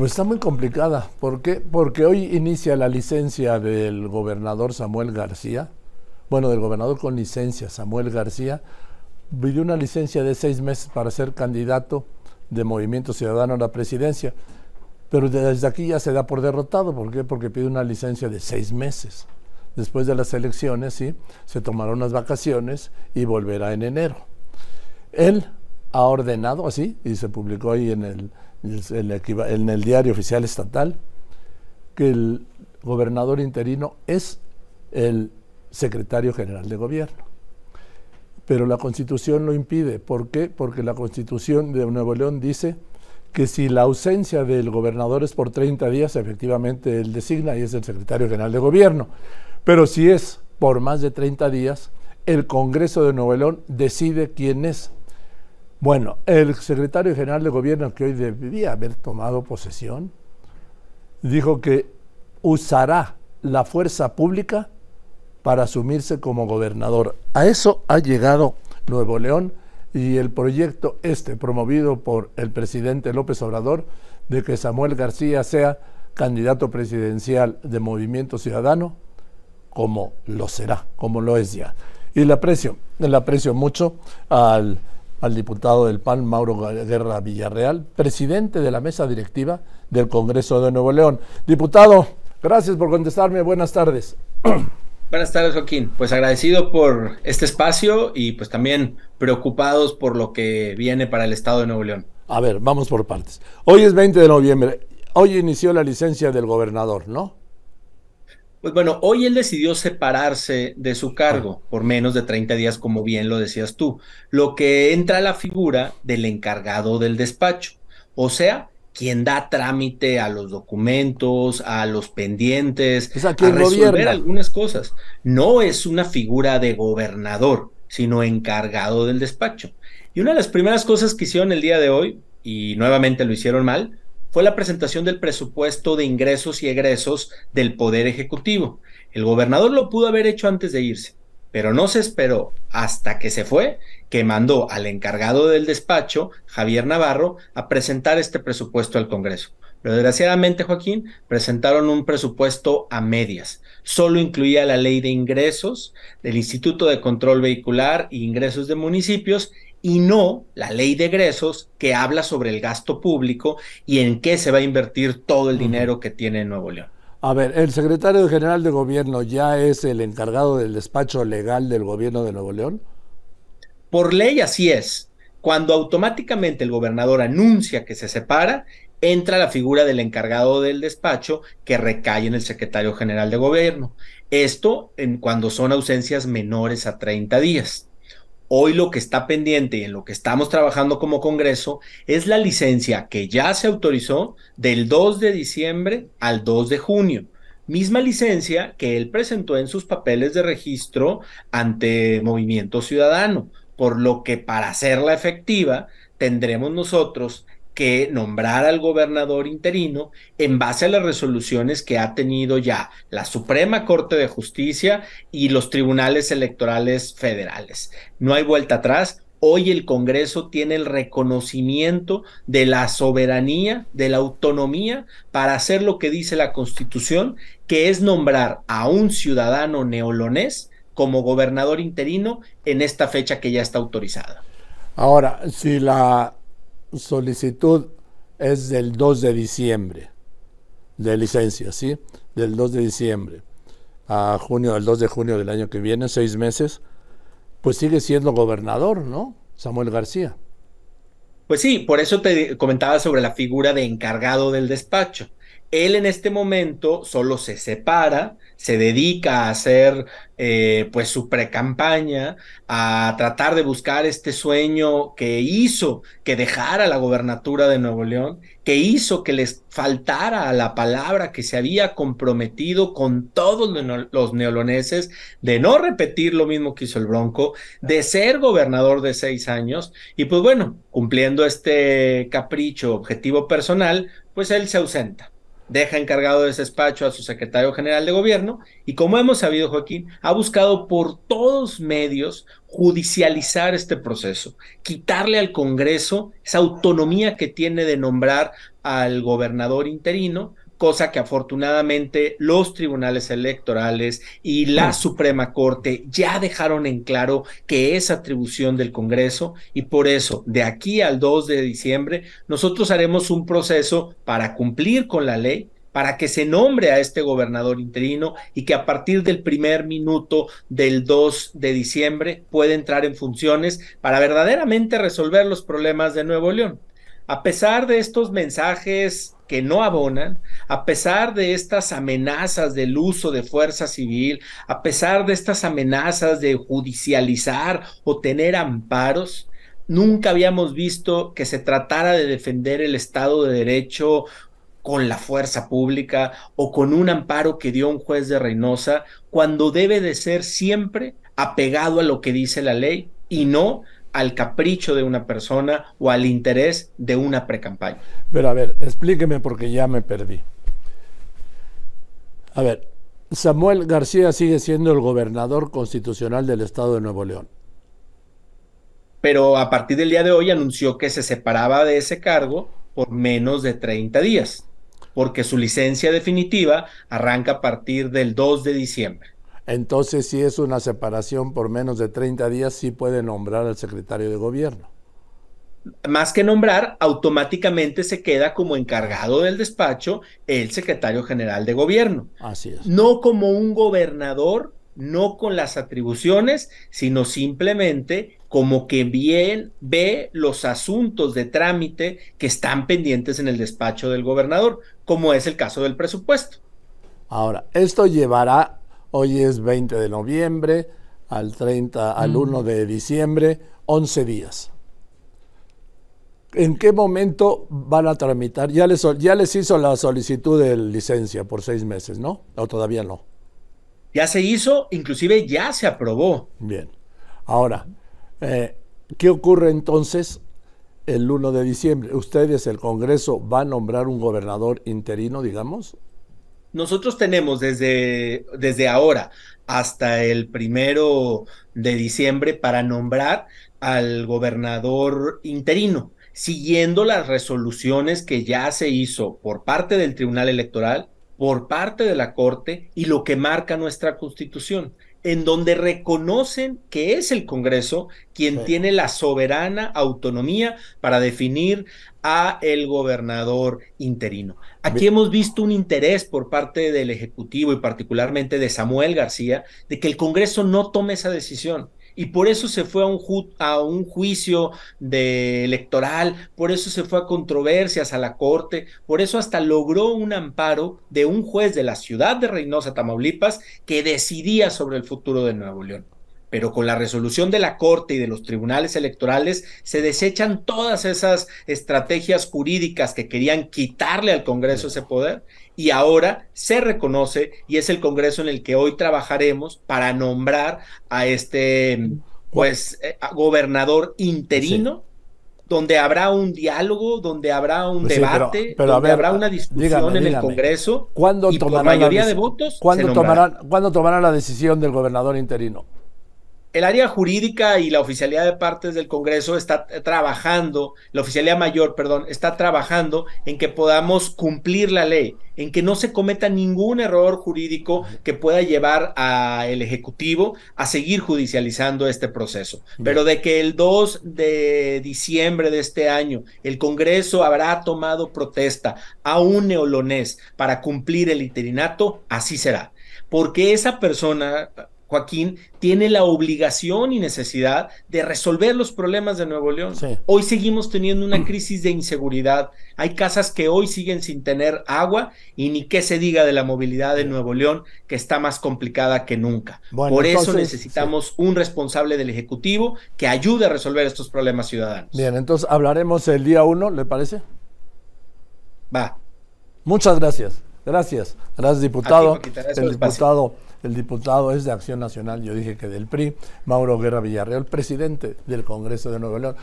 Pues está muy complicada. ¿Por qué? Porque hoy inicia la licencia del gobernador Samuel García. Bueno, del gobernador con licencia, Samuel García. Pidió una licencia de seis meses para ser candidato de Movimiento Ciudadano a la presidencia. Pero desde aquí ya se da por derrotado. ¿Por qué? Porque pide una licencia de seis meses. Después de las elecciones, sí, se tomará unas vacaciones y volverá en enero. Él ha ordenado así, y se publicó ahí en el, en el diario oficial estatal, que el gobernador interino es el secretario general de gobierno. Pero la constitución lo impide. ¿Por qué? Porque la constitución de Nuevo León dice que si la ausencia del gobernador es por 30 días, efectivamente él designa y es el secretario general de gobierno. Pero si es por más de 30 días, el Congreso de Nuevo León decide quién es. Bueno, el secretario general de gobierno que hoy debía haber tomado posesión, dijo que usará la fuerza pública para asumirse como gobernador. A eso ha llegado Nuevo León y el proyecto este promovido por el presidente López Obrador de que Samuel García sea candidato presidencial de Movimiento Ciudadano, como lo será, como lo es ya. Y le aprecio, le aprecio mucho al, al diputado del PAN, Mauro Guerra Villarreal, presidente de la mesa directiva del Congreso de Nuevo León. Diputado, gracias por contestarme, buenas tardes. Buenas tardes, Joaquín. Pues agradecido por este espacio y pues también preocupados por lo que viene para el Estado de Nuevo León. A ver, vamos por partes. Hoy es 20 de noviembre. Hoy inició la licencia del gobernador, ¿no? Pues bueno, hoy él decidió separarse de su cargo por menos de 30 días, como bien lo decías tú, lo que entra a la figura del encargado del despacho. O sea, quien da trámite a los documentos, a los pendientes, a resolver algunas cosas. No es una figura de gobernador, sino encargado del despacho. Y una de las primeras cosas que hicieron el día de hoy, y nuevamente lo hicieron mal, fue la presentación del presupuesto de ingresos y egresos del Poder Ejecutivo. El gobernador lo pudo haber hecho antes de irse, pero no se esperó hasta que se fue que mandó al encargado del despacho, Javier Navarro, a presentar este presupuesto al Congreso. Pero desgraciadamente, Joaquín, presentaron un presupuesto a medias. Solo incluía la ley de ingresos del Instituto de Control Vehicular e ingresos de municipios y no la ley de egresos que habla sobre el gasto público y en qué se va a invertir todo el dinero que tiene Nuevo León. A ver, el secretario general de gobierno ya es el encargado del despacho legal del gobierno de Nuevo León. Por ley así es. Cuando automáticamente el gobernador anuncia que se separa, entra la figura del encargado del despacho que recae en el secretario general de gobierno. Esto en cuando son ausencias menores a 30 días. Hoy lo que está pendiente y en lo que estamos trabajando como Congreso es la licencia que ya se autorizó del 2 de diciembre al 2 de junio. Misma licencia que él presentó en sus papeles de registro ante Movimiento Ciudadano por lo que para hacerla efectiva tendremos nosotros que nombrar al gobernador interino en base a las resoluciones que ha tenido ya la Suprema Corte de Justicia y los tribunales electorales federales. No hay vuelta atrás. Hoy el Congreso tiene el reconocimiento de la soberanía, de la autonomía para hacer lo que dice la Constitución, que es nombrar a un ciudadano neolonés como gobernador interino en esta fecha que ya está autorizada. Ahora, si la solicitud es del 2 de diciembre, de licencia, ¿sí? Del 2 de diciembre a junio, el 2 de junio del año que viene, seis meses, pues sigue siendo gobernador, ¿no? Samuel García. Pues sí, por eso te comentaba sobre la figura de encargado del despacho. Él en este momento solo se separa, se dedica a hacer eh, pues su precampaña, a tratar de buscar este sueño que hizo que dejara la gobernatura de Nuevo León, que hizo que les faltara a la palabra que se había comprometido con todos los neoloneses de no repetir lo mismo que hizo el Bronco, de ser gobernador de seis años y pues bueno, cumpliendo este capricho, objetivo personal, pues él se ausenta deja encargado de despacho a su secretario general de gobierno y como hemos sabido, Joaquín, ha buscado por todos medios judicializar este proceso, quitarle al Congreso esa autonomía que tiene de nombrar al gobernador interino, cosa que afortunadamente los tribunales electorales y la Suprema Corte ya dejaron en claro que es atribución del Congreso y por eso de aquí al 2 de diciembre nosotros haremos un proceso para cumplir con la ley para que se nombre a este gobernador interino y que a partir del primer minuto del 2 de diciembre pueda entrar en funciones para verdaderamente resolver los problemas de Nuevo León. A pesar de estos mensajes que no abonan, a pesar de estas amenazas del uso de fuerza civil, a pesar de estas amenazas de judicializar o tener amparos, nunca habíamos visto que se tratara de defender el Estado de Derecho con la fuerza pública o con un amparo que dio un juez de Reynosa, cuando debe de ser siempre apegado a lo que dice la ley y no al capricho de una persona o al interés de una precampaña. Pero a ver, explíqueme porque ya me perdí. A ver, Samuel García sigue siendo el gobernador constitucional del estado de Nuevo León. Pero a partir del día de hoy anunció que se separaba de ese cargo por menos de 30 días, porque su licencia definitiva arranca a partir del 2 de diciembre. Entonces, si es una separación por menos de 30 días, sí puede nombrar al secretario de gobierno. Más que nombrar, automáticamente se queda como encargado del despacho el secretario general de gobierno. Así es. No como un gobernador, no con las atribuciones, sino simplemente como que bien ve los asuntos de trámite que están pendientes en el despacho del gobernador, como es el caso del presupuesto. Ahora, esto llevará Hoy es 20 de noviembre, al 30, al 1 de diciembre, 11 días. ¿En qué momento van a tramitar? Ya les, ya les hizo la solicitud de licencia por seis meses, ¿no? ¿O todavía no? Ya se hizo, inclusive ya se aprobó. Bien. Ahora, eh, ¿qué ocurre entonces el 1 de diciembre? ¿Ustedes, el Congreso, va a nombrar un gobernador interino, digamos? Nosotros tenemos desde, desde ahora hasta el primero de diciembre para nombrar al gobernador interino, siguiendo las resoluciones que ya se hizo por parte del Tribunal Electoral, por parte de la Corte y lo que marca nuestra Constitución en donde reconocen que es el Congreso quien tiene la soberana autonomía para definir a el gobernador interino. Aquí hemos visto un interés por parte del Ejecutivo y particularmente de Samuel García de que el Congreso no tome esa decisión y por eso se fue a un, a un juicio de electoral, por eso se fue a controversias a la corte, por eso hasta logró un amparo de un juez de la ciudad de Reynosa, Tamaulipas, que decidía sobre el futuro de Nuevo León pero con la resolución de la Corte y de los tribunales electorales se desechan todas esas estrategias jurídicas que querían quitarle al Congreso ese poder y ahora se reconoce y es el Congreso en el que hoy trabajaremos para nombrar a este pues eh, gobernador interino. donde habrá un diálogo, donde habrá un pues debate, donde habrá una discusión en el Congreso y por mayoría de votos. ¿cuándo tomarán, ¿Cuándo tomarán la decisión del gobernador interino? El área jurídica y la oficialidad de partes del Congreso está trabajando, la oficialidad mayor, perdón, está trabajando en que podamos cumplir la ley, en que no se cometa ningún error jurídico que pueda llevar al Ejecutivo a seguir judicializando este proceso. Pero de que el 2 de diciembre de este año el Congreso habrá tomado protesta a un neolonés para cumplir el interinato, así será. Porque esa persona, Joaquín, tiene la obligación y necesidad de resolver los problemas de Nuevo León. Hoy seguimos teniendo una crisis de inseguridad. Hay casas que hoy siguen sin tener agua y ni qué se diga de la movilidad de Nuevo León, que está más complicada que nunca. Por eso necesitamos un responsable del Ejecutivo que ayude a resolver estos problemas ciudadanos. Bien, entonces hablaremos el día uno, ¿le parece? Va. Muchas gracias. Gracias. Gracias, diputado. el diputado. El diputado es de Acción Nacional, yo dije que del PRI, Mauro Guerra Villarreal, presidente del Congreso de Nuevo León.